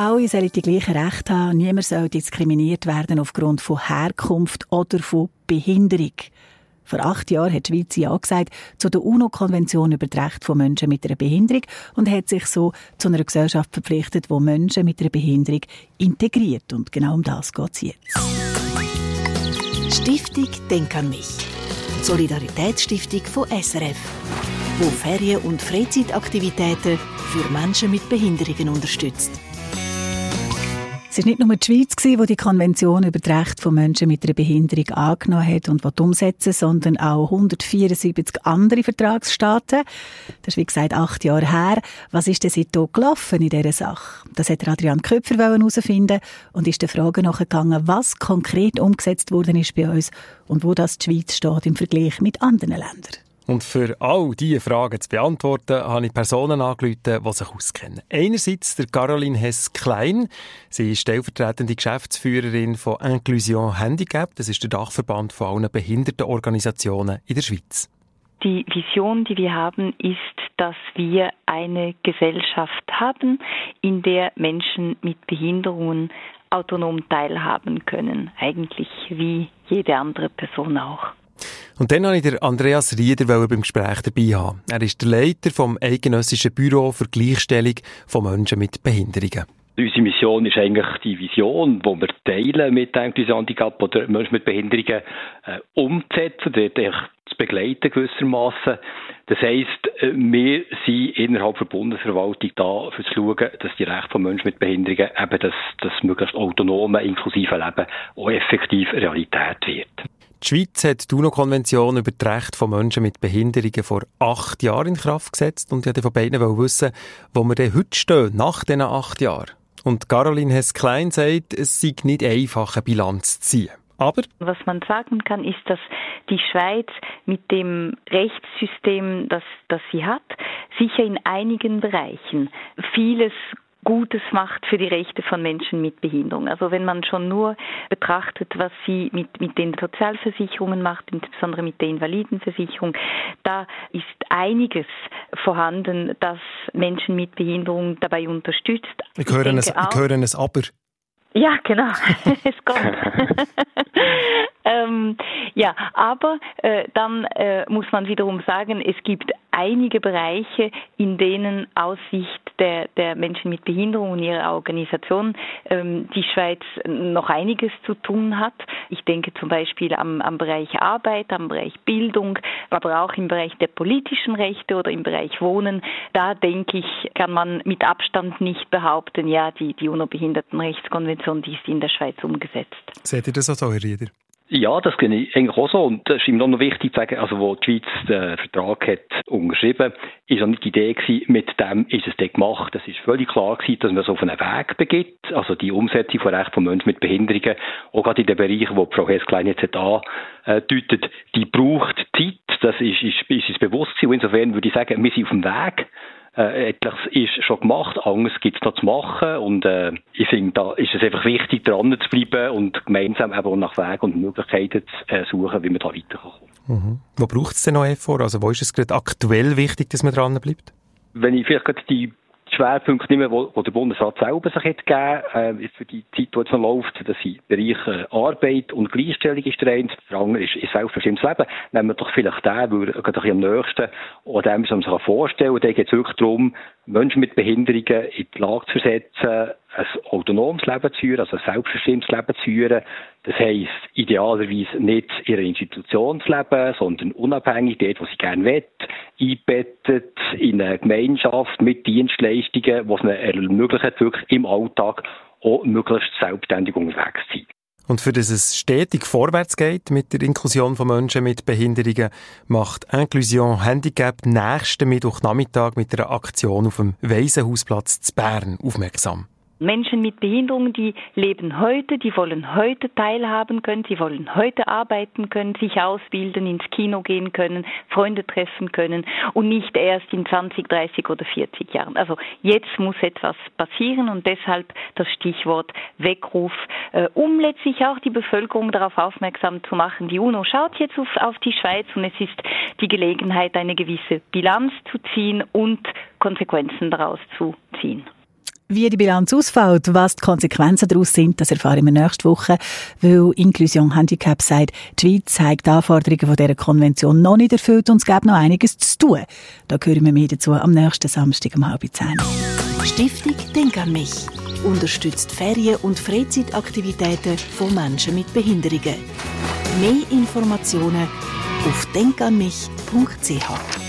Alle sollen die gleichen Rechte haben. Niemand soll diskriminiert werden aufgrund von Herkunft oder von Behinderung. Vor acht Jahren hat die Schweiz ja gesagt zu der UNO-Konvention über die Rechte von Menschen mit einer Behinderung und hat sich so zu einer Gesellschaft verpflichtet, wo Menschen mit einer Behinderung integriert. Und genau um das geht es jetzt. Stiftung Denk an mich. Solidaritätsstiftung von SRF, wo Ferien- und Freizeitaktivitäten für Menschen mit Behinderungen unterstützt. Es war nicht nur die Schweiz, die die Konvention über die Rechte von Menschen mit einer Behinderung angenommen hat und umsetzen sondern auch 174 andere Vertragsstaaten. Das ist, wie gesagt, acht Jahre her. Was ist denn seitdem gelaufen in dieser Sache? Das hat Adrian Köpfer herausfinden und ist der Frage nachgegangen, was konkret umgesetzt worden ist bei uns und wo das die Schweiz steht im Vergleich mit anderen Ländern. Und für all diese Fragen zu beantworten, habe ich Personen angerufen, die sich auskennen. Einerseits der Caroline Hess-Klein. Sie ist stellvertretende Geschäftsführerin von Inclusion Handicap. Das ist der Dachverband von allen Behindertenorganisationen in der Schweiz. Die Vision, die wir haben, ist, dass wir eine Gesellschaft haben, in der Menschen mit Behinderungen autonom teilhaben können. Eigentlich wie jede andere Person auch. Und dann wollte ich Andreas Rieder beim Gespräch dabei haben. Er ist der Leiter vom Eidgenössischen Büro für Gleichstellung von Menschen mit Behinderungen. Unsere Mission ist eigentlich die Vision, die wir teilen mit dem Handicap oder Menschen mit Behinderungen äh, umzusetzen, dort zu begleiten gewissermaßen. Das heisst, äh, wir sind innerhalb der Bundesverwaltung da, für zu schauen, dass die Rechte von Menschen mit Behinderungen eben das, das möglichst autonome, inklusive Leben auch effektiv Realität wird. Die Schweiz hat die UNO-Konvention über die Rechte von Menschen mit Behinderungen vor acht Jahren in Kraft gesetzt und ich von beiden wissen, wo wir denn heute stehen, nach diesen acht Jahren. Und Caroline Hess-Klein sagt, es sei nicht einfach, eine Bilanz zu ziehen. Aber was man sagen kann, ist, dass die Schweiz mit dem Rechtssystem, das, das sie hat, sicher in einigen Bereichen vieles Gutes macht für die Rechte von Menschen mit Behinderung. Also wenn man schon nur betrachtet, was sie mit, mit den Sozialversicherungen macht, insbesondere mit der Invalidenversicherung, da ist einiges vorhanden, das Menschen mit Behinderung dabei unterstützt. Ich höre, ich es, ich höre es aber. Ja, genau. es kommt. ähm, ja, aber äh, dann äh, muss man wiederum sagen, es gibt einige Bereiche, in denen aus Sicht der, der Menschen mit Behinderung und ihrer Organisation ähm, die Schweiz noch einiges zu tun hat. Ich denke zum Beispiel am, am Bereich Arbeit, am Bereich Bildung, aber auch im Bereich der politischen Rechte oder im Bereich Wohnen. Da denke ich, kann man mit Abstand nicht behaupten, ja, die, die UNO-Behindertenrechtskonvention, die ist in der Schweiz umgesetzt. Seht ihr das so, Herr Rieder? Ja, das kenne ich eigentlich auch so. Und es ist ihm noch wichtig zu sagen, also wo die Schweiz den Vertrag hat unterschrieben, ist auch nicht die Idee gewesen, mit dem ist es dann gemacht. Es ist völlig klar gewesen, dass man so auf einen Weg begibt. Also die Umsetzung von Rechten von Menschen mit Behinderungen, auch gerade in den Bereichen, wo Frau Hess-Klein jetzt hat andeutet, die braucht Zeit. Das ist, ist, ist uns bewusst gewesen. Und insofern würde ich sagen, wir sind auf dem Weg. Äh, etwas ist schon gemacht, anderes gibt es noch zu machen und äh, ich finde, da ist es einfach wichtig, dran zu bleiben und gemeinsam eben nach Wegen und Möglichkeiten zu äh, suchen, wie man da weiterkommen kann. Mhm. Wo braucht es denn noch vor? Also wo ist es gerade aktuell wichtig, dass man dran bleibt? Wenn ich vielleicht die Schwerpunkte nehmen, wo, wo der Bundesrat selber sich hat gegeben, äh, für die Zeit, die jetzt noch läuft, dass sie Bereiche Arbeit und Gleichstellung ist der eine, der andere ist, ist selbstbestimmtes Leben. Nehmen wir doch vielleicht den, weil er gerade am nächsten an dem, was man sich vorstellen kann. Da geht es wirklich darum, Menschen mit Behinderungen in die Lage zu versetzen, ein autonomes Leben zu führen, also ein selbstbestimmtes Leben zu führen. Das heisst, idealerweise nicht in einer Institution zu leben, sondern unabhängig dort, wo sie gerne will, einbettet in eine Gemeinschaft mit Dienstleistungen, die es ihnen ermöglicht, wirklich im Alltag auch möglichst selbstständig unterwegs zu sein. Und für das es stetig vorwärts geht mit der Inklusion von Menschen mit Behinderungen, macht Inclusion Handicap nächsten Mittwochnachmittag mit einer Aktion auf dem Waisenhausplatz zu Bern aufmerksam. Menschen mit Behinderung, die leben heute, die wollen heute teilhaben können, sie wollen heute arbeiten können, sich ausbilden, ins Kino gehen können, Freunde treffen können und nicht erst in 20, 30 oder 40 Jahren. Also jetzt muss etwas passieren und deshalb das Stichwort Weckruf, äh, um letztlich auch die Bevölkerung darauf aufmerksam zu machen. Die UNO schaut jetzt auf, auf die Schweiz und es ist die Gelegenheit, eine gewisse Bilanz zu ziehen und Konsequenzen daraus zu ziehen. Wie die Bilanz ausfällt, was die Konsequenzen daraus sind, das erfahren wir nächste Woche, weil Inklusion Handicap sagt, die Schweiz hat die Anforderungen von dieser Konvention noch nicht erfüllt und es gibt noch einiges zu tun. Da hören wir mehr dazu am nächsten Samstag um halb zehn. Stiftung Denk an mich unterstützt Ferien- und Freizeitaktivitäten von Menschen mit Behinderungen. Mehr Informationen auf denkanmich.ch